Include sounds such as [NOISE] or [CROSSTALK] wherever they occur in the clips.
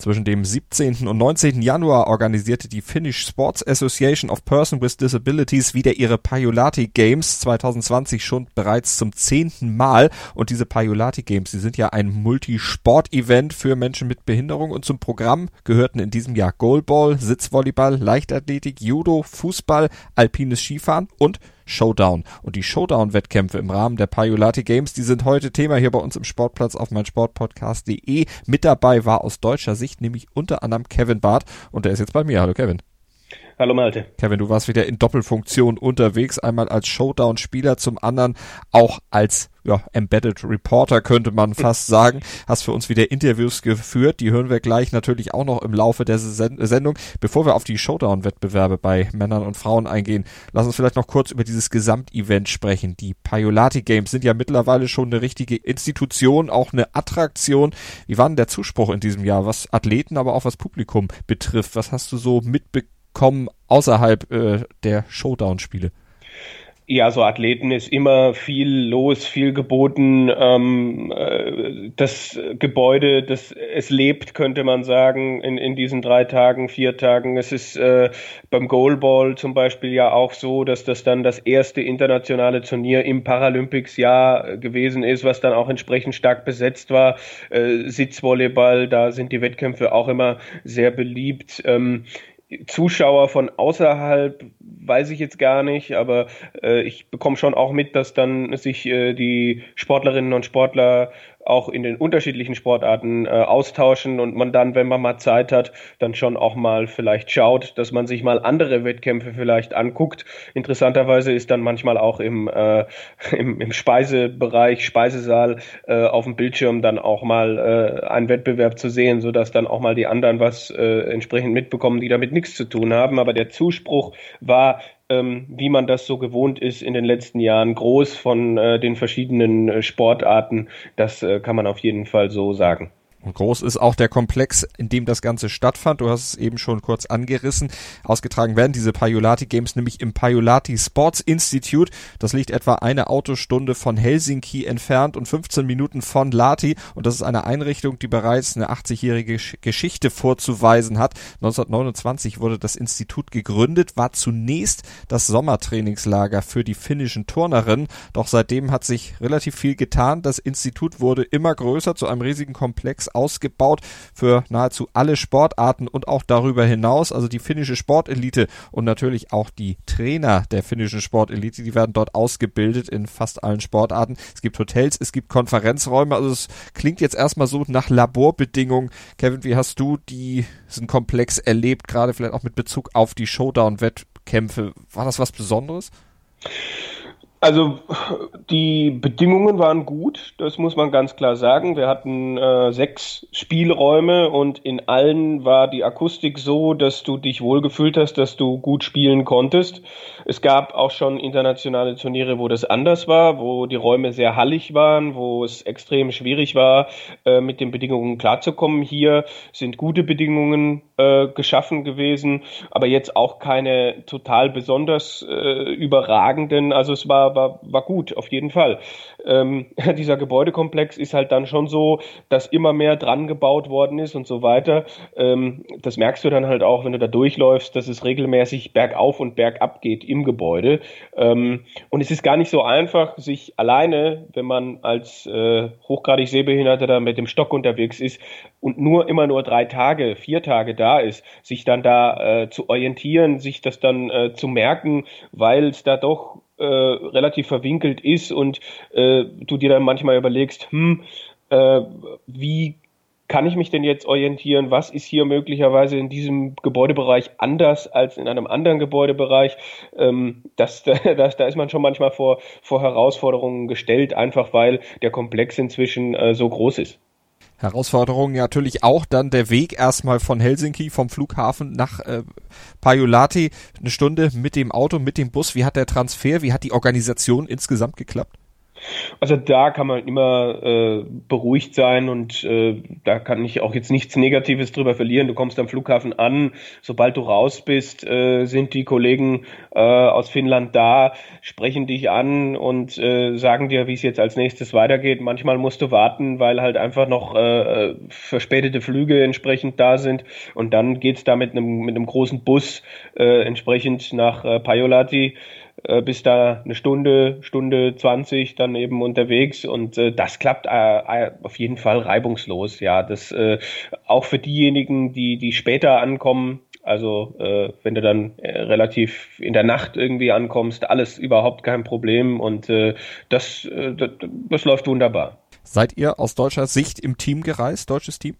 Zwischen dem 17. und 19. Januar organisierte die Finnish Sports Association of Persons with Disabilities wieder ihre Pajolati Games 2020 schon bereits zum zehnten Mal. Und diese Pajolati Games, die sind ja ein Multisport-Event für Menschen mit Behinderung und zum Programm gehörten in diesem Jahr Goalball, Sitzvolleyball, Leichtathletik, Judo, Fußball, alpines Skifahren und Showdown. Und die Showdown-Wettkämpfe im Rahmen der Paiolati Games, die sind heute Thema hier bei uns im Sportplatz auf meinsportpodcast.de. Mit dabei war aus deutscher Sicht nämlich unter anderem Kevin Barth und der ist jetzt bei mir. Hallo Kevin. Hallo Malte. Kevin, du warst wieder in Doppelfunktion unterwegs, einmal als Showdown-Spieler, zum anderen auch als ja, Embedded Reporter könnte man fast sagen. Hast für uns wieder Interviews geführt, die hören wir gleich natürlich auch noch im Laufe der Sendung. Bevor wir auf die Showdown-Wettbewerbe bei Männern und Frauen eingehen, lass uns vielleicht noch kurz über dieses Gesamtevent sprechen. Die Paiolati Games sind ja mittlerweile schon eine richtige Institution, auch eine Attraktion. Wie war denn der Zuspruch in diesem Jahr, was Athleten, aber auch was Publikum betrifft? Was hast du so mitbekommen? Kommen außerhalb äh, der Showdown-Spiele? Ja, so Athleten ist immer viel los, viel geboten. Ähm, äh, das Gebäude, das es lebt, könnte man sagen, in, in diesen drei Tagen, vier Tagen. Es ist äh, beim Goalball zum Beispiel ja auch so, dass das dann das erste internationale Turnier im Paralympics-Jahr gewesen ist, was dann auch entsprechend stark besetzt war. Äh, Sitzvolleyball, da sind die Wettkämpfe auch immer sehr beliebt. Ähm, Zuschauer von außerhalb weiß ich jetzt gar nicht, aber äh, ich bekomme schon auch mit, dass dann sich äh, die Sportlerinnen und Sportler auch in den unterschiedlichen Sportarten äh, austauschen und man dann, wenn man mal Zeit hat, dann schon auch mal vielleicht schaut, dass man sich mal andere Wettkämpfe vielleicht anguckt. Interessanterweise ist dann manchmal auch im, äh, im, im Speisebereich, Speisesaal äh, auf dem Bildschirm dann auch mal äh, ein Wettbewerb zu sehen, sodass dann auch mal die anderen was äh, entsprechend mitbekommen, die damit nichts zu tun haben. Aber der Zuspruch war ähm, wie man das so gewohnt ist in den letzten Jahren, groß von äh, den verschiedenen äh, Sportarten. Das äh, kann man auf jeden Fall so sagen. Und groß ist auch der Komplex, in dem das Ganze stattfand. Du hast es eben schon kurz angerissen. Ausgetragen werden diese Paiolati Games nämlich im Paiolati Sports Institute. Das liegt etwa eine Autostunde von Helsinki entfernt und 15 Minuten von Lati. Und das ist eine Einrichtung, die bereits eine 80-jährige Geschichte vorzuweisen hat. 1929 wurde das Institut gegründet, war zunächst das Sommertrainingslager für die finnischen Turnerinnen. Doch seitdem hat sich relativ viel getan. Das Institut wurde immer größer zu einem riesigen Komplex ausgebaut für nahezu alle Sportarten und auch darüber hinaus. Also die finnische Sportelite und natürlich auch die Trainer der finnischen Sportelite, die werden dort ausgebildet in fast allen Sportarten. Es gibt Hotels, es gibt Konferenzräume. Also es klingt jetzt erstmal so nach Laborbedingungen. Kevin, wie hast du diesen Komplex erlebt, gerade vielleicht auch mit Bezug auf die Showdown-Wettkämpfe? War das was Besonderes? Also die Bedingungen waren gut, das muss man ganz klar sagen. Wir hatten äh, sechs Spielräume und in allen war die Akustik so, dass du dich wohlgefühlt hast, dass du gut spielen konntest. Es gab auch schon internationale Turniere, wo das anders war, wo die Räume sehr hallig waren, wo es extrem schwierig war, äh, mit den Bedingungen klarzukommen. Hier sind gute Bedingungen äh, geschaffen gewesen, aber jetzt auch keine total besonders äh, überragenden. Also es war, war, war gut, auf jeden Fall. Ähm, [LAUGHS] dieser Gebäudekomplex ist halt dann schon so, dass immer mehr dran gebaut worden ist und so weiter. Ähm, das merkst du dann halt auch, wenn du da durchläufst, dass es regelmäßig bergauf und bergab geht im Gebäude. Ähm, und es ist gar nicht so einfach, sich alleine, wenn man als äh, hochgradig Sehbehinderter da mit dem Stock unterwegs ist und nur immer nur drei Tage, vier Tage da ist, sich dann da äh, zu orientieren, sich das dann äh, zu merken, weil es da doch äh, relativ verwinkelt ist und äh, du dir dann manchmal überlegst, hm, äh, wie kann ich mich denn jetzt orientieren? Was ist hier möglicherweise in diesem Gebäudebereich anders als in einem anderen Gebäudebereich? Ähm, das, [LAUGHS] das, da ist man schon manchmal vor, vor Herausforderungen gestellt, einfach weil der Komplex inzwischen äh, so groß ist. Herausforderung natürlich auch dann der Weg erstmal von Helsinki vom Flughafen nach äh, Pajulati. Eine Stunde mit dem Auto, mit dem Bus. Wie hat der Transfer, wie hat die Organisation insgesamt geklappt? Also da kann man immer äh, beruhigt sein und äh, da kann ich auch jetzt nichts Negatives drüber verlieren. Du kommst am Flughafen an, sobald du raus bist, äh, sind die Kollegen äh, aus Finnland da, sprechen dich an und äh, sagen dir, wie es jetzt als nächstes weitergeht. Manchmal musst du warten, weil halt einfach noch äh, verspätete Flüge entsprechend da sind und dann geht's da mit einem mit einem großen Bus äh, entsprechend nach äh, Pajolati äh, bis da eine Stunde, Stunde 20 dann eben unterwegs und äh, das klappt äh, äh, auf jeden Fall reibungslos. Ja, das äh, auch für diejenigen, die die später ankommen. Also äh, wenn du dann äh, relativ in der Nacht irgendwie ankommst, alles überhaupt kein Problem und äh, das, äh, das, das läuft wunderbar. Seid ihr aus deutscher Sicht im Team gereist, deutsches Team?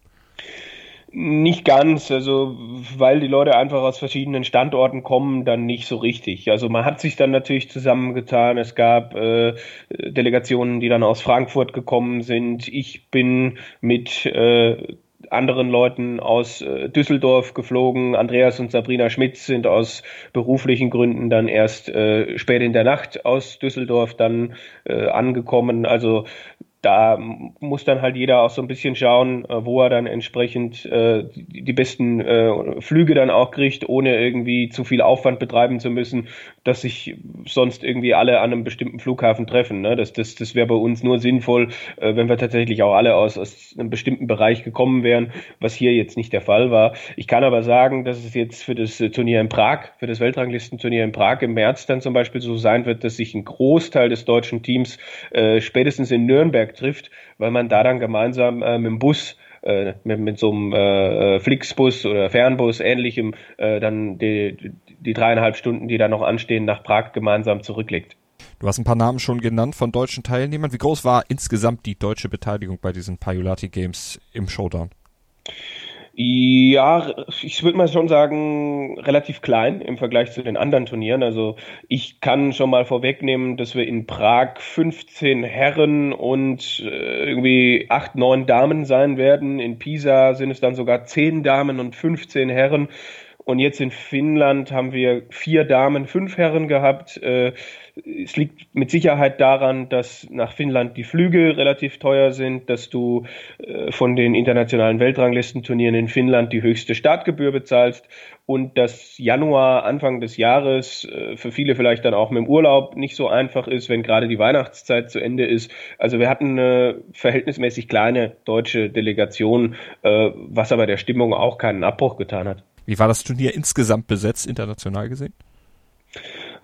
Nicht ganz, also weil die Leute einfach aus verschiedenen Standorten kommen, dann nicht so richtig. Also man hat sich dann natürlich zusammengetan. Es gab äh, Delegationen, die dann aus Frankfurt gekommen sind. Ich bin mit äh, anderen Leuten aus äh, Düsseldorf geflogen. Andreas und Sabrina Schmitz sind aus beruflichen Gründen dann erst äh, spät in der Nacht aus Düsseldorf dann äh, angekommen. Also da muss dann halt jeder auch so ein bisschen schauen, äh, wo er dann entsprechend äh, die, besten äh, Flüge dann auch kriegt, ohne irgendwie zu viel Aufwand betreiben zu müssen, dass sich sonst irgendwie alle an einem bestimmten Flughafen treffen. Ne? Das, das, das wäre bei uns nur sinnvoll, äh, wenn wir tatsächlich auch alle aus, aus einem bestimmten Bereich gekommen wären, was hier jetzt nicht der Fall war. Ich kann aber sagen, dass es jetzt für das Turnier in Prag, für das Weltranglistenturnier in Prag im März dann zum Beispiel so sein wird, dass sich ein Großteil des deutschen Teams äh, spätestens in Nürnberg Nürnberg trifft, weil man da dann gemeinsam äh, mit dem Bus äh, mit, mit so einem äh, äh, Flixbus oder Fernbus ähnlichem äh, dann die, die dreieinhalb Stunden, die da noch anstehen, nach Prag gemeinsam zurücklegt. Du hast ein paar Namen schon genannt von deutschen Teilnehmern. Wie groß war insgesamt die deutsche Beteiligung bei diesen Paiolati Games im Showdown? Ja, ich würde mal schon sagen, relativ klein im Vergleich zu den anderen Turnieren. Also ich kann schon mal vorwegnehmen, dass wir in Prag 15 Herren und äh, irgendwie 8, 9 Damen sein werden. In Pisa sind es dann sogar 10 Damen und 15 Herren. Und jetzt in Finnland haben wir vier Damen, fünf Herren gehabt. Äh, es liegt mit Sicherheit daran, dass nach Finnland die Flüge relativ teuer sind, dass du äh, von den internationalen Weltranglistenturnieren in Finnland die höchste Startgebühr bezahlst und dass Januar, Anfang des Jahres äh, für viele vielleicht dann auch mit dem Urlaub nicht so einfach ist, wenn gerade die Weihnachtszeit zu Ende ist. Also wir hatten eine verhältnismäßig kleine deutsche Delegation, was aber der Stimmung auch keinen Abbruch getan hat. Wie war das Turnier insgesamt besetzt, international gesehen?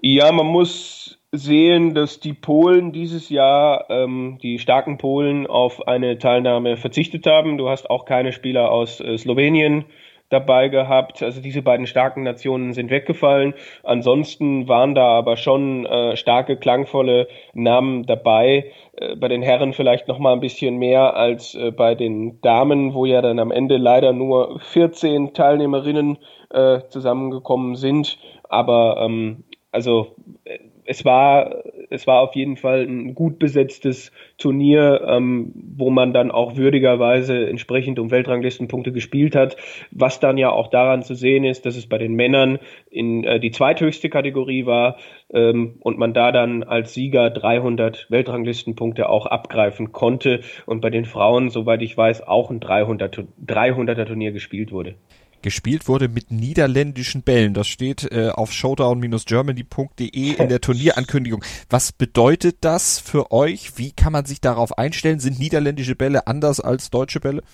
Ja, man muss sehen, dass die Polen dieses Jahr, ähm, die starken Polen, auf eine Teilnahme verzichtet haben. Du hast auch keine Spieler aus äh, Slowenien dabei gehabt. Also diese beiden starken Nationen sind weggefallen. Ansonsten waren da aber schon äh, starke, klangvolle Namen dabei. Äh, bei den Herren vielleicht noch mal ein bisschen mehr als äh, bei den Damen, wo ja dann am Ende leider nur 14 Teilnehmerinnen äh, zusammengekommen sind. Aber ähm, also äh, es war, es war auf jeden Fall ein gut besetztes Turnier, ähm, wo man dann auch würdigerweise entsprechend um Weltranglistenpunkte gespielt hat, was dann ja auch daran zu sehen ist, dass es bei den Männern in äh, die zweithöchste Kategorie war ähm, und man da dann als Sieger 300 Weltranglistenpunkte auch abgreifen konnte und bei den Frauen, soweit ich weiß, auch ein 300, 300er Turnier gespielt wurde gespielt wurde mit niederländischen Bällen. Das steht äh, auf showdown-germany.de in der [LAUGHS] Turnierankündigung. Was bedeutet das für euch? Wie kann man sich darauf einstellen? Sind niederländische Bälle anders als deutsche Bälle?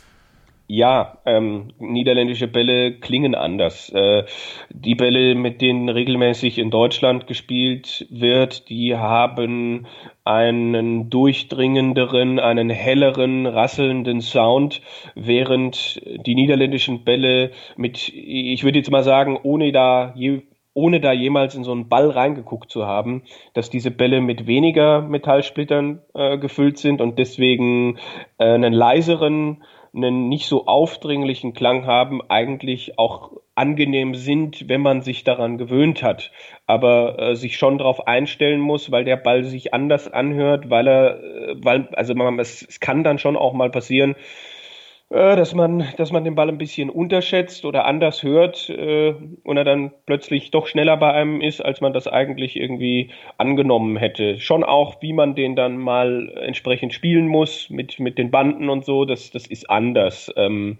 Ja, ähm, niederländische Bälle klingen anders. Äh, die Bälle, mit denen regelmäßig in Deutschland gespielt wird, die haben einen durchdringenderen, einen helleren, rasselnden Sound, während die niederländischen Bälle mit, ich würde jetzt mal sagen, ohne da je ohne da jemals in so einen Ball reingeguckt zu haben, dass diese Bälle mit weniger Metallsplittern äh, gefüllt sind und deswegen äh, einen leiseren einen nicht so aufdringlichen Klang haben, eigentlich auch angenehm sind, wenn man sich daran gewöhnt hat, aber äh, sich schon darauf einstellen muss, weil der Ball sich anders anhört, weil er, äh, weil, also man, es, es kann dann schon auch mal passieren, dass man, dass man den Ball ein bisschen unterschätzt oder anders hört äh, und er dann plötzlich doch schneller bei einem ist, als man das eigentlich irgendwie angenommen hätte. Schon auch, wie man den dann mal entsprechend spielen muss mit, mit den Banden und so, das, das ist anders. Ähm,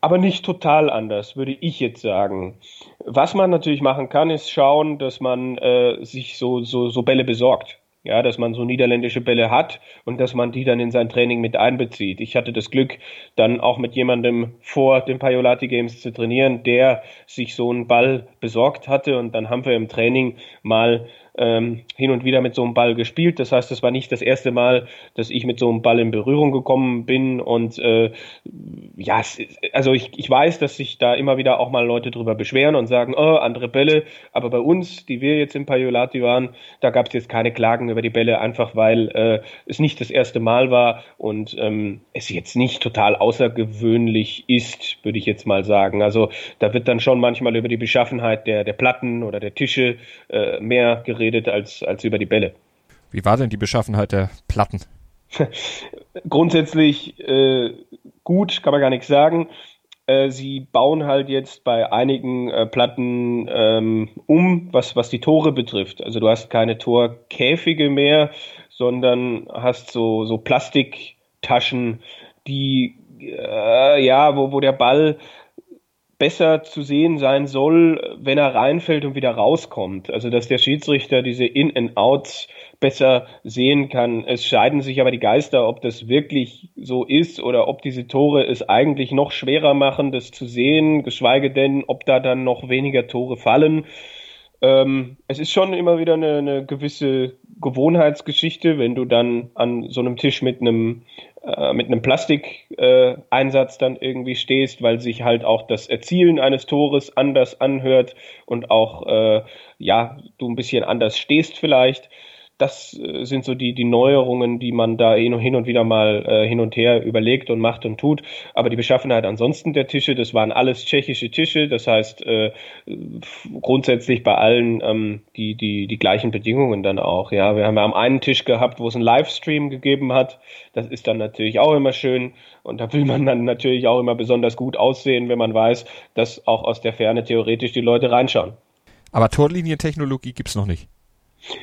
aber nicht total anders, würde ich jetzt sagen. Was man natürlich machen kann, ist schauen, dass man äh, sich so, so, so Bälle besorgt. Ja, dass man so niederländische Bälle hat und dass man die dann in sein Training mit einbezieht. Ich hatte das Glück, dann auch mit jemandem vor den Paiolati Games zu trainieren, der sich so einen Ball besorgt hatte und dann haben wir im Training mal ähm, hin und wieder mit so einem Ball gespielt. Das heißt, es war nicht das erste Mal, dass ich mit so einem Ball in Berührung gekommen bin. Und äh, ja, also ich, ich weiß, dass sich da immer wieder auch mal Leute drüber beschweren und sagen, oh, andere Bälle. Aber bei uns, die wir jetzt im Paiolati waren, da gab es jetzt keine Klagen über die Bälle, einfach weil äh, es nicht das erste Mal war und ähm, es jetzt nicht total außergewöhnlich ist, würde ich jetzt mal sagen. Also da wird dann schon manchmal über die Beschaffenheit der, der Platten oder der Tische äh, mehr geredet geredet als, als über die Bälle. Wie war denn die Beschaffenheit der Platten? [LAUGHS] Grundsätzlich äh, gut, kann man gar nichts sagen. Äh, sie bauen halt jetzt bei einigen äh, Platten ähm, um, was, was die Tore betrifft. Also du hast keine Torkäfige mehr, sondern hast so, so Plastiktaschen, die äh, ja, wo, wo der Ball besser zu sehen sein soll, wenn er reinfällt und wieder rauskommt. Also dass der Schiedsrichter diese In-and-Outs besser sehen kann. Es scheiden sich aber die Geister, ob das wirklich so ist oder ob diese Tore es eigentlich noch schwerer machen, das zu sehen, geschweige denn, ob da dann noch weniger Tore fallen. Ähm, es ist schon immer wieder eine, eine gewisse Gewohnheitsgeschichte, wenn du dann an so einem Tisch mit einem äh, mit einem Plastikeinsatz dann irgendwie stehst, weil sich halt auch das Erzielen eines Tores anders anhört und auch äh, ja du ein bisschen anders stehst vielleicht das äh, sind so die, die Neuerungen, die man da hin und wieder mal äh, hin und her überlegt und macht und tut. Aber die Beschaffenheit ansonsten der Tische, das waren alles tschechische Tische, das heißt äh, grundsätzlich bei allen ähm, die, die, die gleichen Bedingungen dann auch. Ja, wir haben ja am einen Tisch gehabt, wo es einen Livestream gegeben hat. Das ist dann natürlich auch immer schön. Und da will man dann natürlich auch immer besonders gut aussehen, wenn man weiß, dass auch aus der Ferne theoretisch die Leute reinschauen. Aber Torlinientechnologie gibt's noch nicht.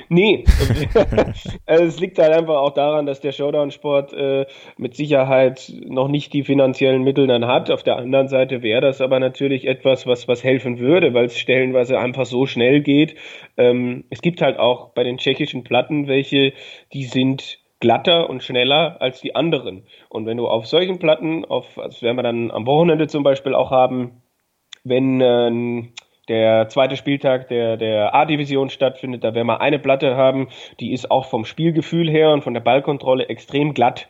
Nee, [LAUGHS] [LAUGHS] also es liegt halt einfach auch daran, dass der Showdown-Sport äh, mit Sicherheit noch nicht die finanziellen Mittel dann hat. Auf der anderen Seite wäre das aber natürlich etwas, was, was helfen würde, weil es stellenweise einfach so schnell geht. Ähm, es gibt halt auch bei den tschechischen Platten welche, die sind glatter und schneller als die anderen. Und wenn du auf solchen Platten, auf, das werden wir dann am Wochenende zum Beispiel auch haben, wenn äh, der zweite Spieltag der, der A-Division stattfindet. Da werden wir eine Platte haben, die ist auch vom Spielgefühl her und von der Ballkontrolle extrem glatt.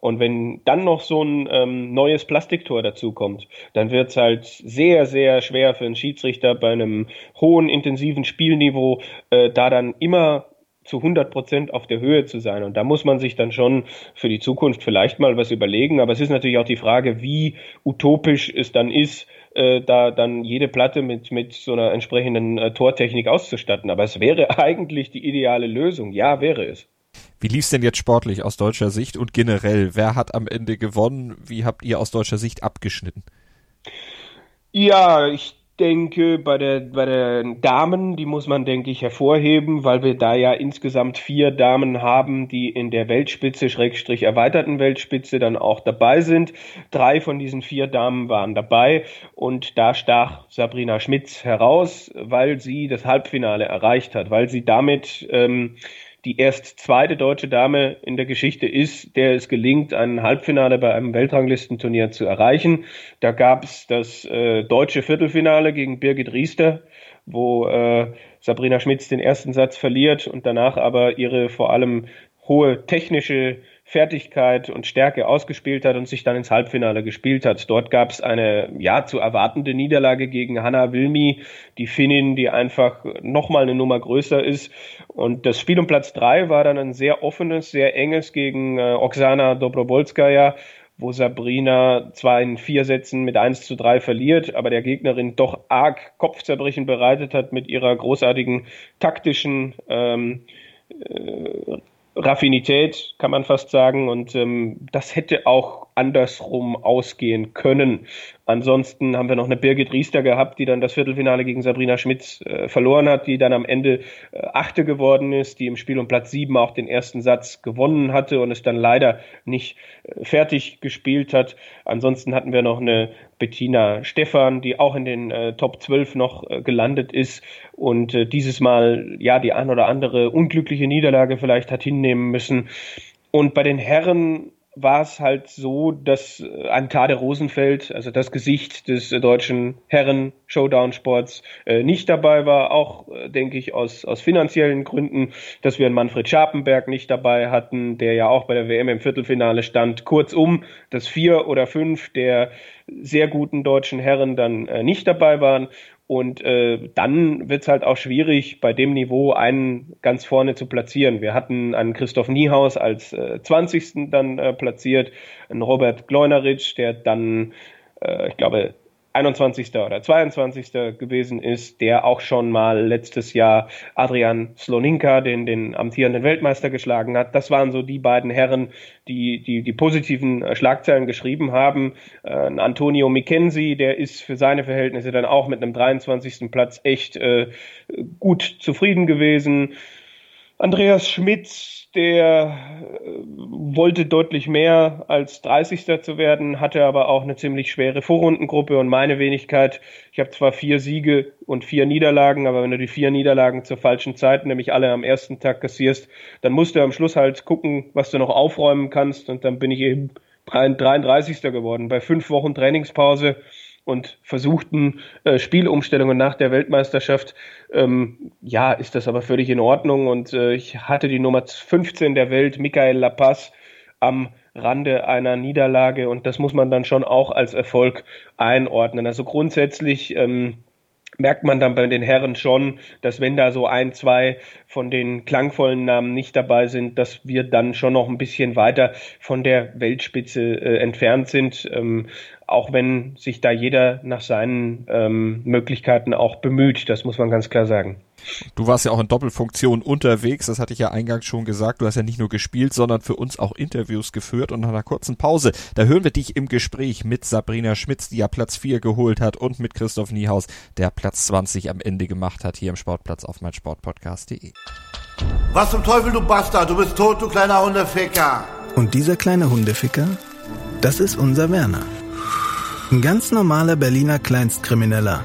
Und wenn dann noch so ein ähm, neues Plastiktor dazukommt, dann wird es halt sehr, sehr schwer für einen Schiedsrichter bei einem hohen, intensiven Spielniveau, äh, da dann immer zu 100 Prozent auf der Höhe zu sein. Und da muss man sich dann schon für die Zukunft vielleicht mal was überlegen. Aber es ist natürlich auch die Frage, wie utopisch es dann ist, äh, da dann jede Platte mit, mit so einer entsprechenden äh, Tortechnik auszustatten. Aber es wäre [LAUGHS] eigentlich die ideale Lösung. Ja, wäre es. Wie lief's denn jetzt sportlich aus deutscher Sicht und generell? Wer hat am Ende gewonnen? Wie habt ihr aus deutscher Sicht abgeschnitten? Ja, ich denke, bei der, bei den Damen, die muss man, denke ich, hervorheben, weil wir da ja insgesamt vier Damen haben, die in der Weltspitze, Schrägstrich erweiterten Weltspitze dann auch dabei sind. Drei von diesen vier Damen waren dabei und da stach Sabrina Schmitz heraus, weil sie das Halbfinale erreicht hat, weil sie damit ähm, die erst zweite deutsche Dame in der Geschichte ist, der es gelingt, ein Halbfinale bei einem Weltranglistenturnier zu erreichen. Da gab es das äh, deutsche Viertelfinale gegen Birgit Riester, wo äh, Sabrina Schmitz den ersten Satz verliert und danach aber ihre vor allem hohe technische Fertigkeit und Stärke ausgespielt hat und sich dann ins Halbfinale gespielt hat. Dort gab es eine ja zu erwartende Niederlage gegen Hanna Wilmi, die Finnin, die einfach nochmal eine Nummer größer ist. Und das Spiel um Platz drei war dann ein sehr offenes, sehr enges gegen äh, Oksana Dobrobolskaya wo Sabrina zwar in vier Sätzen mit 1 zu 3 verliert, aber der Gegnerin doch arg Kopfzerbrechen bereitet hat mit ihrer großartigen taktischen ähm, äh, Raffinität, kann man fast sagen. Und ähm, das hätte auch andersrum ausgehen können. Ansonsten haben wir noch eine Birgit Riester gehabt, die dann das Viertelfinale gegen Sabrina Schmitz äh, verloren hat, die dann am Ende äh, Achte geworden ist, die im Spiel um Platz sieben auch den ersten Satz gewonnen hatte und es dann leider nicht äh, fertig gespielt hat. Ansonsten hatten wir noch eine Bettina Stephan, die auch in den äh, Top 12 noch äh, gelandet ist und äh, dieses Mal ja die ein oder andere unglückliche Niederlage vielleicht hat hinnehmen müssen. Und bei den Herren war es halt so, dass äh, Antade Rosenfeld, also das Gesicht des äh, deutschen Herren-Showdown-Sports, äh, nicht dabei war. Auch, denke ich, aus, aus finanziellen Gründen, dass wir einen Manfred Scharpenberg nicht dabei hatten, der ja auch bei der WM im Viertelfinale stand. Kurzum, dass vier oder fünf der sehr guten deutschen Herren dann nicht dabei waren. Und äh, dann wird es halt auch schwierig, bei dem Niveau einen ganz vorne zu platzieren. Wir hatten einen Christoph Niehaus als äh, 20. dann äh, platziert, einen Robert Gleuneritsch, der dann, äh, ich glaube, 21. oder 22. gewesen ist, der auch schon mal letztes Jahr Adrian Sloninka, den, den amtierenden Weltmeister, geschlagen hat. Das waren so die beiden Herren, die die, die positiven Schlagzeilen geschrieben haben. Äh, Antonio Mickensi, der ist für seine Verhältnisse dann auch mit einem 23. Platz echt äh, gut zufrieden gewesen. Andreas Schmitz, der äh, wollte deutlich mehr als 30. zu werden, hatte aber auch eine ziemlich schwere Vorrundengruppe und meine Wenigkeit. Ich habe zwar vier Siege und vier Niederlagen, aber wenn du die vier Niederlagen zur falschen Zeit, nämlich alle am ersten Tag kassierst, dann musst du am Schluss halt gucken, was du noch aufräumen kannst und dann bin ich eben 33. geworden. Bei fünf Wochen Trainingspause und versuchten äh, Spielumstellungen nach der Weltmeisterschaft. Ähm, ja, ist das aber völlig in Ordnung. Und äh, ich hatte die Nummer 15 der Welt, Michael Lapaz, am Rande einer Niederlage und das muss man dann schon auch als Erfolg einordnen. Also grundsätzlich ähm, merkt man dann bei den Herren schon, dass wenn da so ein, zwei von den klangvollen Namen nicht dabei sind, dass wir dann schon noch ein bisschen weiter von der Weltspitze äh, entfernt sind, ähm, auch wenn sich da jeder nach seinen ähm, Möglichkeiten auch bemüht, das muss man ganz klar sagen. Du warst ja auch in Doppelfunktion unterwegs, das hatte ich ja eingangs schon gesagt. Du hast ja nicht nur gespielt, sondern für uns auch Interviews geführt. Und nach einer kurzen Pause, da hören wir dich im Gespräch mit Sabrina Schmitz, die ja Platz 4 geholt hat, und mit Christoph Niehaus, der Platz 20 am Ende gemacht hat, hier im Sportplatz auf meinsportpodcast.de. Was zum Teufel, du Bastard, du bist tot, du kleiner Hundeficker. Und dieser kleine Hundeficker, das ist unser Werner. Ein ganz normaler Berliner Kleinstkrimineller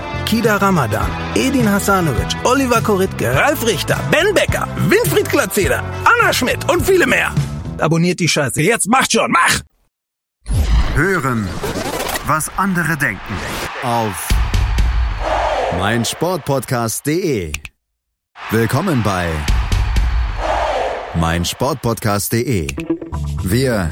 Kida Ramadan, Edin Hasanovic, Oliver Koritke, Ralf Richter, Ben Becker, Winfried Glatzeder, Anna Schmidt und viele mehr. Abonniert die Scheiße. Jetzt macht schon, mach! Hören, was andere denken. Auf meinsportpodcast.de. Willkommen bei meinsportpodcast.de. Wir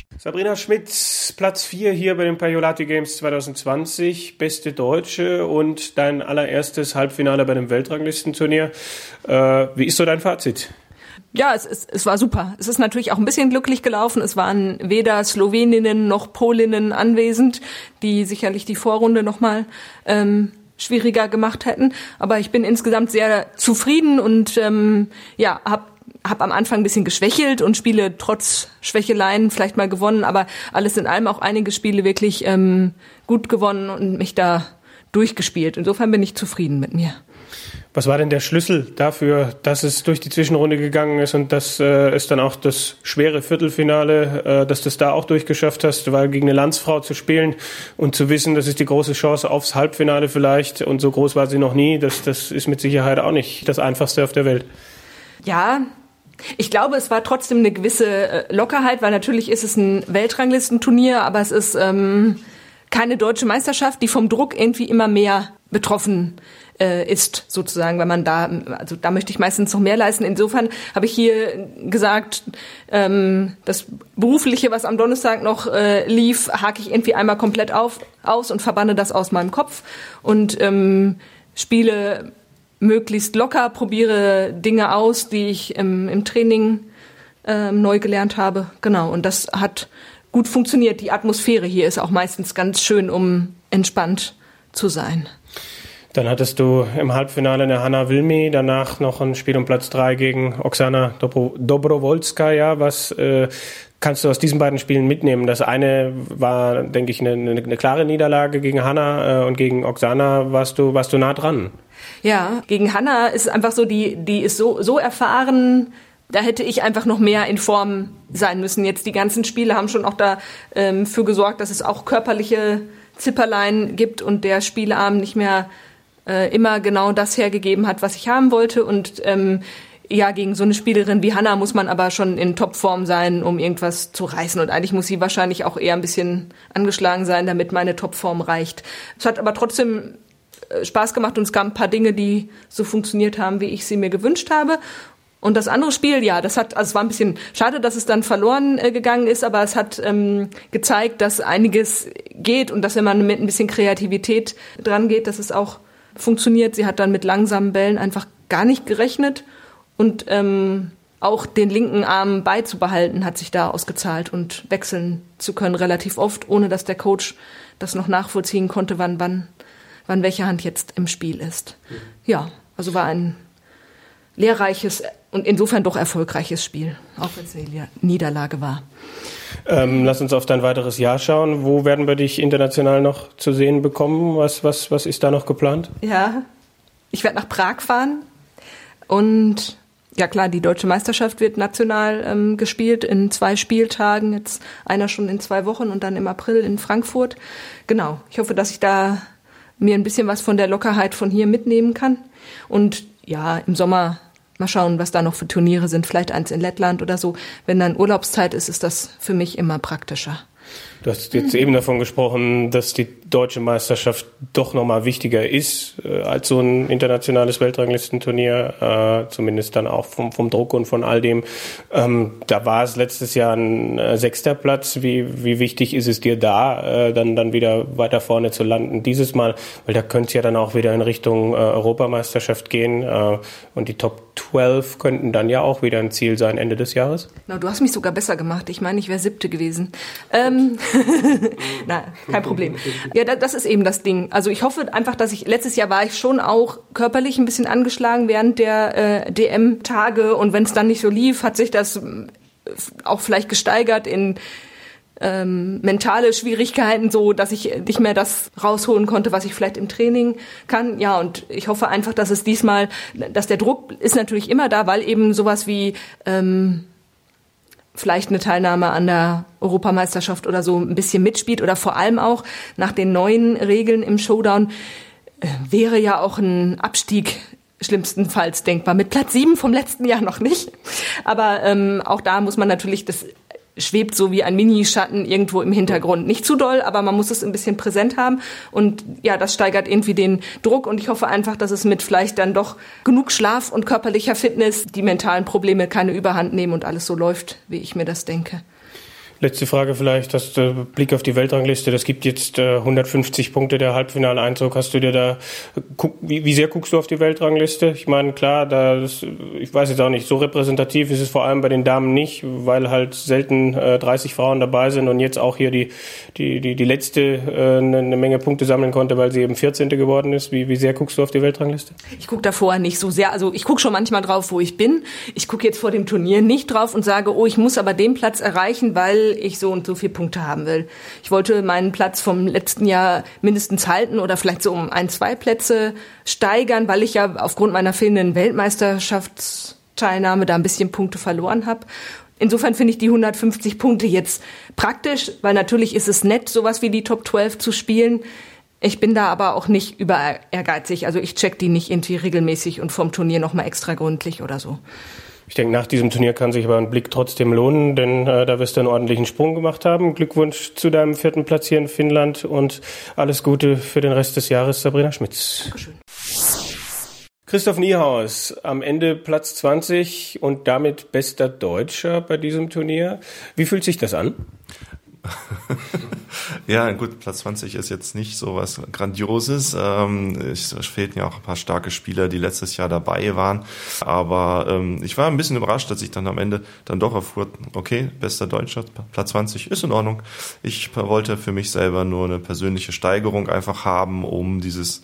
Sabrina Schmitz, Platz 4 hier bei den Pajolati Games 2020, beste Deutsche und dein allererstes Halbfinale bei dem Weltranglistenturnier. Äh, wie ist so dein Fazit? Ja, es, es, es war super. Es ist natürlich auch ein bisschen glücklich gelaufen. Es waren weder Sloweninnen noch Polinnen anwesend, die sicherlich die Vorrunde nochmal ähm, schwieriger gemacht hätten. Aber ich bin insgesamt sehr zufrieden und ähm, ja, habe habe am Anfang ein bisschen geschwächelt und Spiele trotz Schwächeleien vielleicht mal gewonnen, aber alles in allem auch einige Spiele wirklich ähm, gut gewonnen und mich da durchgespielt. Insofern bin ich zufrieden mit mir. Was war denn der Schlüssel dafür, dass es durch die Zwischenrunde gegangen ist und dass äh, es dann auch das schwere Viertelfinale, äh, dass du es da auch durchgeschafft hast, weil gegen eine Landsfrau zu spielen und zu wissen, das ist die große Chance aufs Halbfinale vielleicht und so groß war sie noch nie, das, das ist mit Sicherheit auch nicht das Einfachste auf der Welt. Ja, ich glaube, es war trotzdem eine gewisse äh, Lockerheit, weil natürlich ist es ein Weltranglistenturnier, aber es ist ähm, keine deutsche Meisterschaft, die vom Druck irgendwie immer mehr betroffen äh, ist, sozusagen, wenn man da, also da möchte ich meistens noch mehr leisten. Insofern habe ich hier gesagt, ähm, das Berufliche, was am Donnerstag noch äh, lief, hake ich irgendwie einmal komplett auf, aus und verbanne das aus meinem Kopf und ähm, spiele möglichst locker, probiere Dinge aus, die ich im, im Training ähm, neu gelernt habe. Genau, und das hat gut funktioniert. Die Atmosphäre hier ist auch meistens ganz schön, um entspannt zu sein. Dann hattest du im Halbfinale eine Hanna Wilmi, danach noch ein Spiel um Platz drei gegen Oksana Dobro Dobrowolska. Was äh, kannst du aus diesen beiden Spielen mitnehmen? Das eine war, denke ich, eine, eine klare Niederlage gegen Hanna äh, und gegen Oksana warst du, warst du nah dran. Ja, gegen Hanna ist einfach so, die, die ist so, so erfahren, da hätte ich einfach noch mehr in Form sein müssen. Jetzt die ganzen Spiele haben schon auch dafür ähm, gesorgt, dass es auch körperliche Zipperlein gibt und der Spielarm nicht mehr äh, immer genau das hergegeben hat, was ich haben wollte. Und ähm, ja, gegen so eine Spielerin wie Hanna muss man aber schon in Topform sein, um irgendwas zu reißen. Und eigentlich muss sie wahrscheinlich auch eher ein bisschen angeschlagen sein, damit meine Topform reicht. Es hat aber trotzdem äh, Spaß gemacht und es gab ein paar Dinge, die so funktioniert haben, wie ich sie mir gewünscht habe. Und das andere Spiel, ja, das hat, also es war ein bisschen schade, dass es dann verloren äh, gegangen ist, aber es hat ähm, gezeigt, dass einiges geht und dass wenn man mit ein bisschen Kreativität dran geht, dass es auch funktioniert. Sie hat dann mit langsamen Bällen einfach gar nicht gerechnet und ähm, auch den linken Arm beizubehalten hat sich da ausgezahlt und wechseln zu können relativ oft, ohne dass der Coach das noch nachvollziehen konnte, wann wann wann welche Hand jetzt im Spiel ist. Ja, also war ein lehrreiches und insofern doch erfolgreiches Spiel, auch wenn es eine Niederlage war. Ähm, lass uns auf dein weiteres Jahr schauen. Wo werden wir dich international noch zu sehen bekommen? Was, was, was ist da noch geplant? Ja, ich werde nach Prag fahren und ja klar, die deutsche Meisterschaft wird national ähm, gespielt in zwei Spieltagen, jetzt einer schon in zwei Wochen und dann im April in Frankfurt. Genau, ich hoffe, dass ich da mir ein bisschen was von der Lockerheit von hier mitnehmen kann. Und ja, im Sommer Mal schauen, was da noch für Turniere sind. Vielleicht eins in Lettland oder so. Wenn dann Urlaubszeit ist, ist das für mich immer praktischer. Du hast jetzt eben davon gesprochen, dass die deutsche Meisterschaft doch nochmal wichtiger ist äh, als so ein internationales Weltranglistenturnier, äh, zumindest dann auch vom, vom Druck und von all dem. Ähm, da war es letztes Jahr ein äh, sechster Platz. Wie, wie wichtig ist es dir da, äh, dann, dann wieder weiter vorne zu landen dieses Mal? Weil da könnte es ja dann auch wieder in Richtung äh, Europameisterschaft gehen äh, und die Top 12 könnten dann ja auch wieder ein Ziel sein Ende des Jahres. Na, du hast mich sogar besser gemacht. Ich meine, ich wäre siebte gewesen. Ähm, [LAUGHS] Na, kein Problem. Ja, das ist eben das Ding. Also ich hoffe einfach, dass ich letztes Jahr war ich schon auch körperlich ein bisschen angeschlagen während der äh, DM-Tage und wenn es dann nicht so lief, hat sich das äh, auch vielleicht gesteigert in ähm, mentale Schwierigkeiten, so dass ich nicht mehr das rausholen konnte, was ich vielleicht im Training kann. Ja, und ich hoffe einfach, dass es diesmal, dass der Druck ist natürlich immer da, weil eben sowas wie ähm, vielleicht eine Teilnahme an der Europameisterschaft oder so ein bisschen mitspielt oder vor allem auch nach den neuen Regeln im Showdown äh, wäre ja auch ein Abstieg schlimmstenfalls denkbar. Mit Platz sieben vom letzten Jahr noch nicht. Aber ähm, auch da muss man natürlich das schwebt so wie ein Minischatten irgendwo im Hintergrund. Nicht zu doll, aber man muss es ein bisschen präsent haben. Und ja, das steigert irgendwie den Druck. Und ich hoffe einfach, dass es mit vielleicht dann doch genug Schlaf und körperlicher Fitness die mentalen Probleme keine Überhand nehmen und alles so läuft, wie ich mir das denke. Letzte Frage vielleicht, hast du Blick auf die Weltrangliste. Das gibt jetzt äh, 150 Punkte der Halbfinaleinzug. Hast du dir da, wie, sehr guckst du auf die Weltrangliste? Ich meine, klar, da das, ich weiß jetzt auch nicht, so repräsentativ ist es vor allem bei den Damen nicht, weil halt selten äh, 30 Frauen dabei sind und jetzt auch hier die, die, die, die letzte äh, eine, eine Menge Punkte sammeln konnte, weil sie eben 14. geworden ist. Wie, wie sehr guckst du auf die Weltrangliste? Ich gucke davor nicht so sehr. Also ich gucke schon manchmal drauf, wo ich bin. Ich gucke jetzt vor dem Turnier nicht drauf und sage, oh, ich muss aber den Platz erreichen, weil weil ich so und so viele Punkte haben will. Ich wollte meinen Platz vom letzten Jahr mindestens halten oder vielleicht so um ein, zwei Plätze steigern, weil ich ja aufgrund meiner fehlenden Weltmeisterschaftsteilnahme da ein bisschen Punkte verloren habe. Insofern finde ich die 150 Punkte jetzt praktisch, weil natürlich ist es nett, sowas wie die Top 12 zu spielen. Ich bin da aber auch nicht über ehrgeizig. Also ich check die nicht irgendwie regelmäßig und vom Turnier nochmal extra gründlich oder so. Ich denke, nach diesem Turnier kann sich aber ein Blick trotzdem lohnen, denn äh, da wirst du einen ordentlichen Sprung gemacht haben. Glückwunsch zu deinem vierten Platz hier in Finnland und alles Gute für den Rest des Jahres, Sabrina Schmitz. Dankeschön. Christoph Niehaus, am Ende Platz 20 und damit bester Deutscher bei diesem Turnier. Wie fühlt sich das an? [LAUGHS] ja, gut, Platz 20 ist jetzt nicht so was Grandioses. Ähm, es fehlten ja auch ein paar starke Spieler, die letztes Jahr dabei waren. Aber ähm, ich war ein bisschen überrascht, dass ich dann am Ende dann doch erfuhr, okay, bester Deutscher, Platz 20 ist in Ordnung. Ich wollte für mich selber nur eine persönliche Steigerung einfach haben, um dieses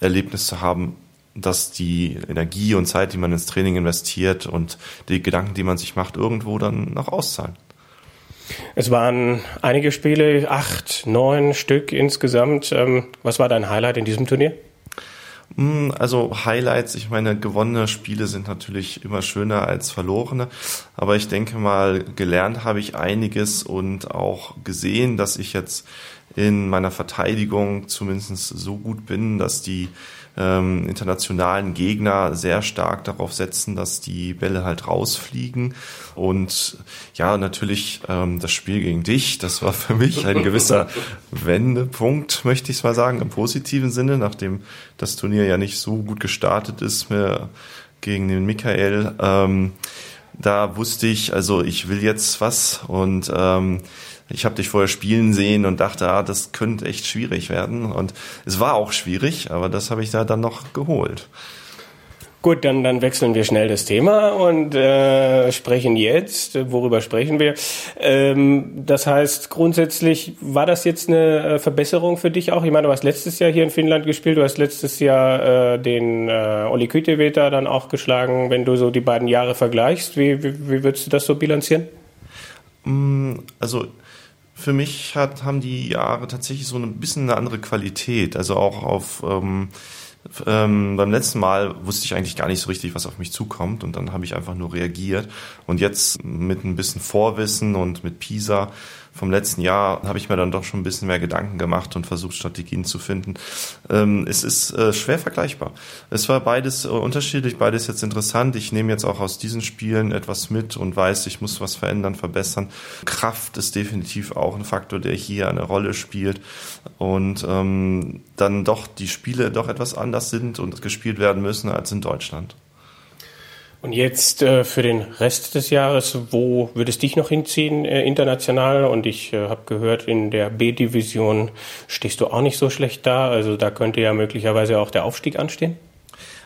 Erlebnis zu haben, dass die Energie und Zeit, die man ins Training investiert und die Gedanken, die man sich macht, irgendwo dann noch auszahlen. Es waren einige Spiele, acht, neun Stück insgesamt. Ähm, was war dein Highlight in diesem Turnier? Hm, also Highlights, ich meine, gewonnene Spiele sind natürlich immer schöner als verlorene, aber ich denke mal, gelernt habe ich einiges und auch gesehen, dass ich jetzt in meiner Verteidigung zumindest so gut bin, dass die ähm, internationalen Gegner sehr stark darauf setzen, dass die Bälle halt rausfliegen. Und ja, natürlich ähm, das Spiel gegen dich, das war für mich ein gewisser [LAUGHS] Wendepunkt, möchte ich mal sagen, im positiven Sinne, nachdem das Turnier ja nicht so gut gestartet ist mehr gegen den Michael. Ähm, da wusste ich, also ich will jetzt was und ähm, ich habe dich vorher spielen sehen und dachte, ah, das könnte echt schwierig werden. Und es war auch schwierig, aber das habe ich da dann noch geholt. Gut, dann, dann wechseln wir schnell das Thema und äh, sprechen jetzt. Worüber sprechen wir? Ähm, das heißt, grundsätzlich war das jetzt eine äh, Verbesserung für dich auch? Ich meine, du hast letztes Jahr hier in Finnland gespielt, du hast letztes Jahr äh, den äh, Oli Kyteveta dann auch geschlagen. Wenn du so die beiden Jahre vergleichst, wie, wie, wie würdest du das so bilanzieren? Mm, also für mich hat, haben die Jahre tatsächlich so ein bisschen eine andere Qualität. Also auch auf ähm, ähm, beim letzten Mal wusste ich eigentlich gar nicht so richtig, was auf mich zukommt und dann habe ich einfach nur reagiert. Und jetzt mit ein bisschen Vorwissen und mit Pisa vom letzten Jahr habe ich mir dann doch schon ein bisschen mehr Gedanken gemacht und versucht, Strategien zu finden. Ähm, es ist äh, schwer vergleichbar. Es war beides äh, unterschiedlich, beides jetzt interessant. Ich nehme jetzt auch aus diesen Spielen etwas mit und weiß, ich muss was verändern, verbessern. Kraft ist definitiv auch ein Faktor, der hier eine Rolle spielt. Und ähm, dann doch die Spiele doch etwas anders sind und gespielt werden müssen als in Deutschland. Und jetzt äh, für den Rest des Jahres, wo würde es dich noch hinziehen äh, international? Und ich äh, habe gehört, in der B-Division stehst du auch nicht so schlecht da. Also da könnte ja möglicherweise auch der Aufstieg anstehen.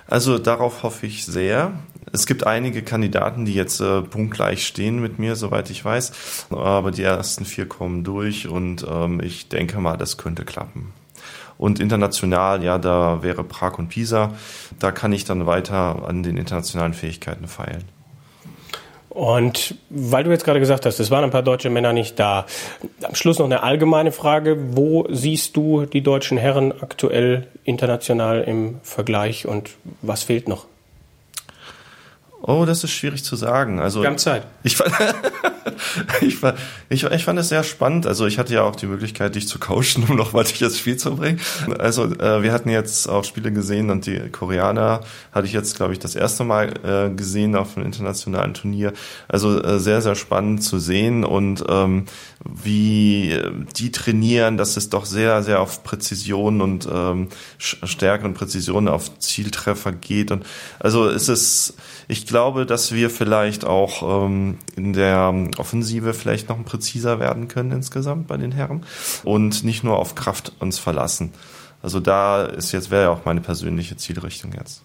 Also darauf hoffe ich sehr. Es gibt einige Kandidaten, die jetzt äh, punktgleich stehen mit mir, soweit ich weiß. Aber die ersten vier kommen durch und ähm, ich denke mal, das könnte klappen. Und international, ja, da wäre Prag und Pisa. Da kann ich dann weiter an den internationalen Fähigkeiten feilen. Und weil du jetzt gerade gesagt hast, es waren ein paar deutsche Männer nicht da. Am Schluss noch eine allgemeine Frage. Wo siehst du die deutschen Herren aktuell international im Vergleich und was fehlt noch? Oh, das ist schwierig zu sagen. Also Wir haben Zeit. Ich fand, [LAUGHS] ich, fand, ich, ich fand es sehr spannend. Also ich hatte ja auch die Möglichkeit, dich zu coachen, um noch mal dich das Spiel zu bringen. Also äh, wir hatten jetzt auch Spiele gesehen und die Koreaner hatte ich jetzt, glaube ich, das erste Mal äh, gesehen auf einem internationalen Turnier. Also äh, sehr, sehr spannend zu sehen und ähm, wie die trainieren, dass es doch sehr, sehr auf Präzision und ähm, Stärke und Präzision auf Zieltreffer geht. Und also es ist ich glaube, dass wir vielleicht auch ähm, in der Offensive vielleicht noch präziser werden können insgesamt bei den Herren und nicht nur auf Kraft uns verlassen. Also da ist jetzt wäre ja auch meine persönliche Zielrichtung jetzt.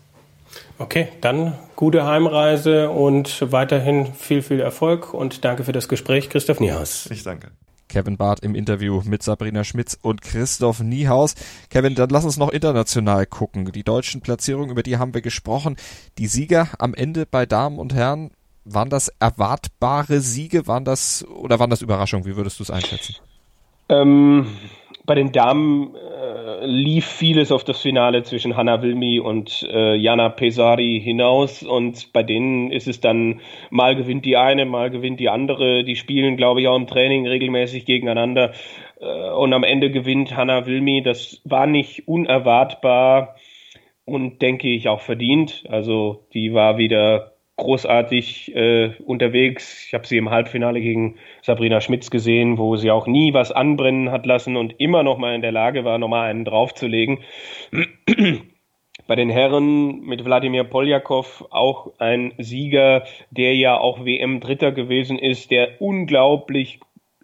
Okay, dann gute Heimreise und weiterhin viel, viel Erfolg und danke für das Gespräch, Christoph Niehaus. Ich danke. Kevin Barth im Interview mit Sabrina Schmitz und Christoph Niehaus. Kevin, dann lass uns noch international gucken. Die deutschen Platzierungen, über die haben wir gesprochen. Die Sieger am Ende bei Damen und Herren, waren das erwartbare Siege? Waren das oder waren das Überraschungen? Wie würdest du es einschätzen? Ähm, bei den Damen äh, lief vieles auf das Finale zwischen Hanna Wilmi und äh, Jana Pesari hinaus und bei denen ist es dann mal gewinnt die eine, mal gewinnt die andere. Die spielen, glaube ich, auch im Training regelmäßig gegeneinander äh, und am Ende gewinnt Hanna Wilmi. Das war nicht unerwartbar und denke ich auch verdient. Also die war wieder großartig äh, unterwegs. Ich habe sie im Halbfinale gegen Sabrina Schmitz gesehen, wo sie auch nie was anbrennen hat lassen und immer noch mal in der Lage war, nochmal einen draufzulegen. [CLEARS THROAT] Bei den Herren mit Wladimir Poljakov auch ein Sieger, der ja auch WM-Dritter gewesen ist, der unglaublich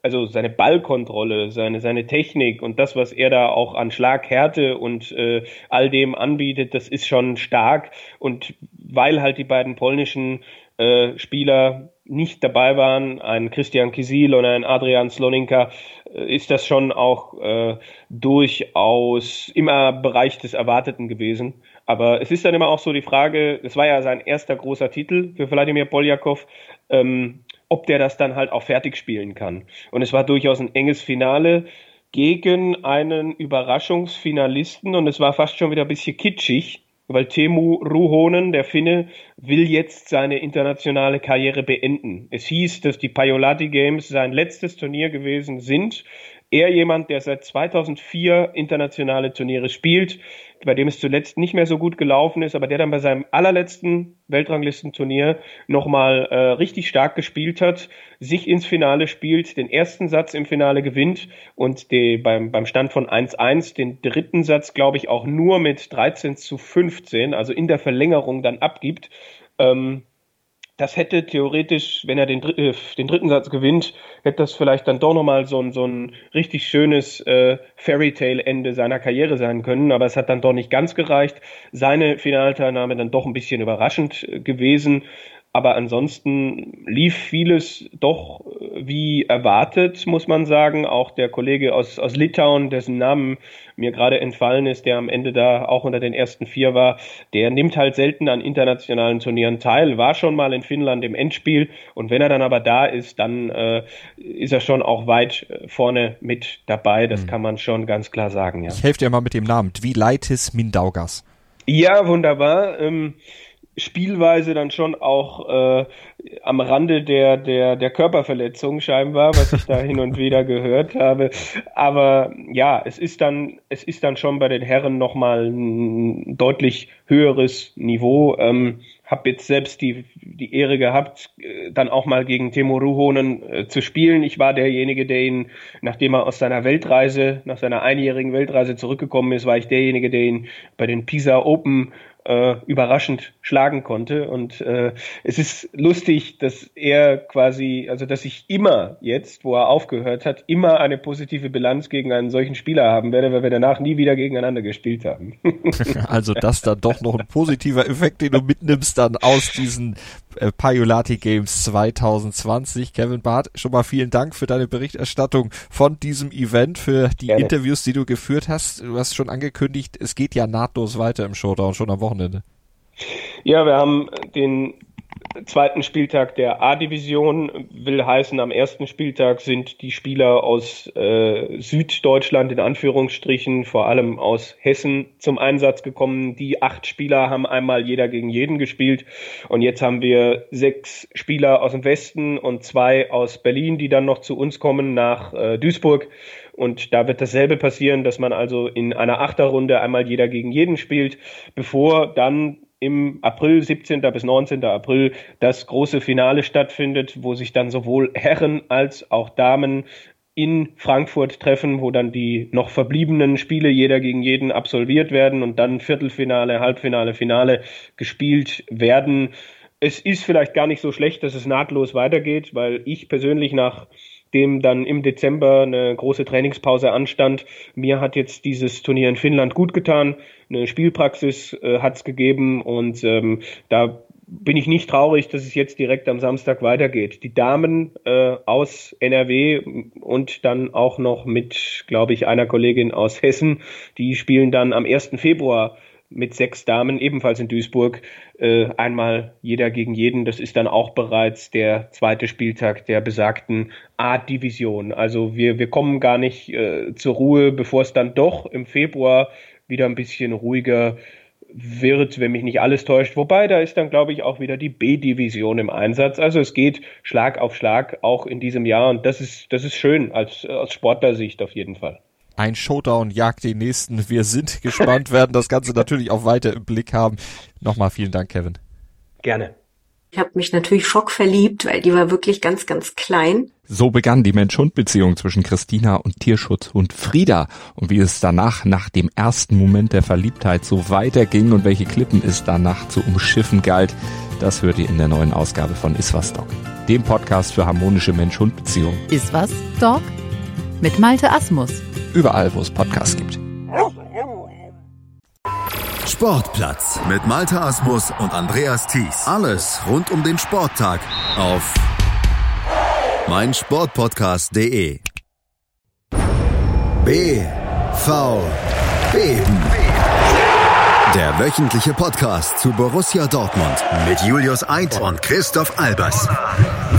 also seine Ballkontrolle, seine, seine Technik und das, was er da auch an Schlaghärte und äh, all dem anbietet, das ist schon stark. Und weil halt die beiden polnischen äh, Spieler nicht dabei waren, ein Christian Kisil und ein Adrian Sloninka, äh, ist das schon auch äh, durchaus immer Bereich des Erwarteten gewesen. Aber es ist dann immer auch so die Frage, es war ja sein erster großer Titel für Wladimir Poljakov, ähm, ob der das dann halt auch fertig spielen kann. Und es war durchaus ein enges Finale gegen einen Überraschungsfinalisten und es war fast schon wieder ein bisschen kitschig, weil Temu Ruhonen, der Finne, will jetzt seine internationale Karriere beenden. Es hieß, dass die Pajolati Games sein letztes Turnier gewesen sind. Er jemand, der seit 2004 internationale Turniere spielt, bei dem es zuletzt nicht mehr so gut gelaufen ist, aber der dann bei seinem allerletzten Weltranglistenturnier nochmal äh, richtig stark gespielt hat, sich ins Finale spielt, den ersten Satz im Finale gewinnt und die, beim, beim Stand von 1-1 den dritten Satz, glaube ich, auch nur mit 13 zu 15, also in der Verlängerung dann abgibt. Ähm, das hätte theoretisch, wenn er den, äh, den dritten Satz gewinnt, hätte das vielleicht dann doch nochmal so ein, so ein richtig schönes äh, Fairy Tale Ende seiner Karriere sein können, aber es hat dann doch nicht ganz gereicht. Seine Finalteilnahme dann doch ein bisschen überraschend äh, gewesen. Aber ansonsten lief vieles doch äh, wie erwartet, muss man sagen. Auch der Kollege aus, aus Litauen, dessen Namen mir gerade entfallen ist, der am Ende da auch unter den ersten vier war, der nimmt halt selten an internationalen Turnieren teil, war schon mal in Finnland im Endspiel und wenn er dann aber da ist, dann äh, ist er schon auch weit äh, vorne mit dabei. Das mhm. kann man schon ganz klar sagen. Ja. Ich helfe dir mal mit dem Namen. Dvilaitis Mindaugas. Ja, wunderbar. Ähm, Spielweise dann schon auch äh, am Rande der, der, der Körperverletzung scheinbar, was ich da hin und wieder gehört habe. Aber ja, es ist dann, es ist dann schon bei den Herren nochmal ein deutlich höheres Niveau. Ähm, hab jetzt selbst die, die Ehre gehabt, äh, dann auch mal gegen Timo Ruhonen äh, zu spielen. Ich war derjenige, der ihn, nachdem er aus seiner Weltreise, nach seiner einjährigen Weltreise zurückgekommen ist, war ich derjenige, der ihn bei den Pisa Open äh, überraschend schlagen konnte. Und äh, es ist lustig, dass er quasi, also dass ich immer jetzt, wo er aufgehört hat, immer eine positive Bilanz gegen einen solchen Spieler haben werde, weil wir danach nie wieder gegeneinander gespielt haben. [LAUGHS] also das dann doch noch ein positiver Effekt, den du mitnimmst dann aus diesen äh, Paiolati Games 2020. Kevin Barth, schon mal vielen Dank für deine Berichterstattung von diesem Event, für die Gerne. Interviews, die du geführt hast. Du hast schon angekündigt, es geht ja nahtlos weiter im Showdown, schon am Wochenende. Ja, wir haben den zweiten Spieltag der A-Division will heißen, am ersten Spieltag sind die Spieler aus äh, Süddeutschland in Anführungsstrichen, vor allem aus Hessen zum Einsatz gekommen. Die acht Spieler haben einmal jeder gegen jeden gespielt und jetzt haben wir sechs Spieler aus dem Westen und zwei aus Berlin, die dann noch zu uns kommen nach äh, Duisburg. Und da wird dasselbe passieren, dass man also in einer Achterrunde einmal jeder gegen jeden spielt, bevor dann im April, 17. bis 19. April, das große Finale stattfindet, wo sich dann sowohl Herren als auch Damen in Frankfurt treffen, wo dann die noch verbliebenen Spiele jeder gegen jeden absolviert werden und dann Viertelfinale, Halbfinale, Finale gespielt werden. Es ist vielleicht gar nicht so schlecht, dass es nahtlos weitergeht, weil ich persönlich nach dem dann im Dezember eine große Trainingspause anstand. Mir hat jetzt dieses Turnier in Finnland gut getan. Eine Spielpraxis äh, hat es gegeben und ähm, da bin ich nicht traurig, dass es jetzt direkt am Samstag weitergeht. Die Damen äh, aus NRW und dann auch noch mit, glaube ich, einer Kollegin aus Hessen, die spielen dann am 1. Februar mit sechs Damen, ebenfalls in Duisburg. Äh, einmal jeder gegen jeden. Das ist dann auch bereits der zweite Spieltag der besagten A-Division. Also wir, wir kommen gar nicht äh, zur Ruhe, bevor es dann doch im Februar wieder ein bisschen ruhiger wird, wenn mich nicht alles täuscht. Wobei, da ist dann, glaube ich, auch wieder die B-Division im Einsatz. Also es geht Schlag auf Schlag auch in diesem Jahr und das ist, das ist schön als, aus Sportlersicht auf jeden Fall. Ein Showdown jagt den nächsten. Wir sind [LAUGHS] gespannt, werden das Ganze natürlich auch weiter im Blick haben. Nochmal vielen Dank, Kevin. Gerne. Ich habe mich natürlich schockverliebt, weil die war wirklich ganz, ganz klein. So begann die Mensch-Hund-Beziehung zwischen Christina und Tierschutz und Frieda. Und wie es danach, nach dem ersten Moment der Verliebtheit, so weiterging und welche Klippen es danach zu umschiffen galt, das hört ihr in der neuen Ausgabe von Iswas Dog, dem Podcast für harmonische Mensch-Hund-Beziehungen. Iswas Dog? Mit Malte Asmus. Überall, wo es Podcasts gibt. Sportplatz mit Malta Asmus und Andreas Thies. Alles rund um den Sporttag auf meinsportpodcast.de. BV Beben. Der wöchentliche Podcast zu Borussia Dortmund mit Julius Eid und Christoph Albers.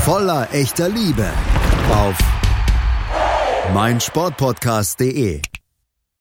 Voller echter Liebe auf meinsportpodcast.de.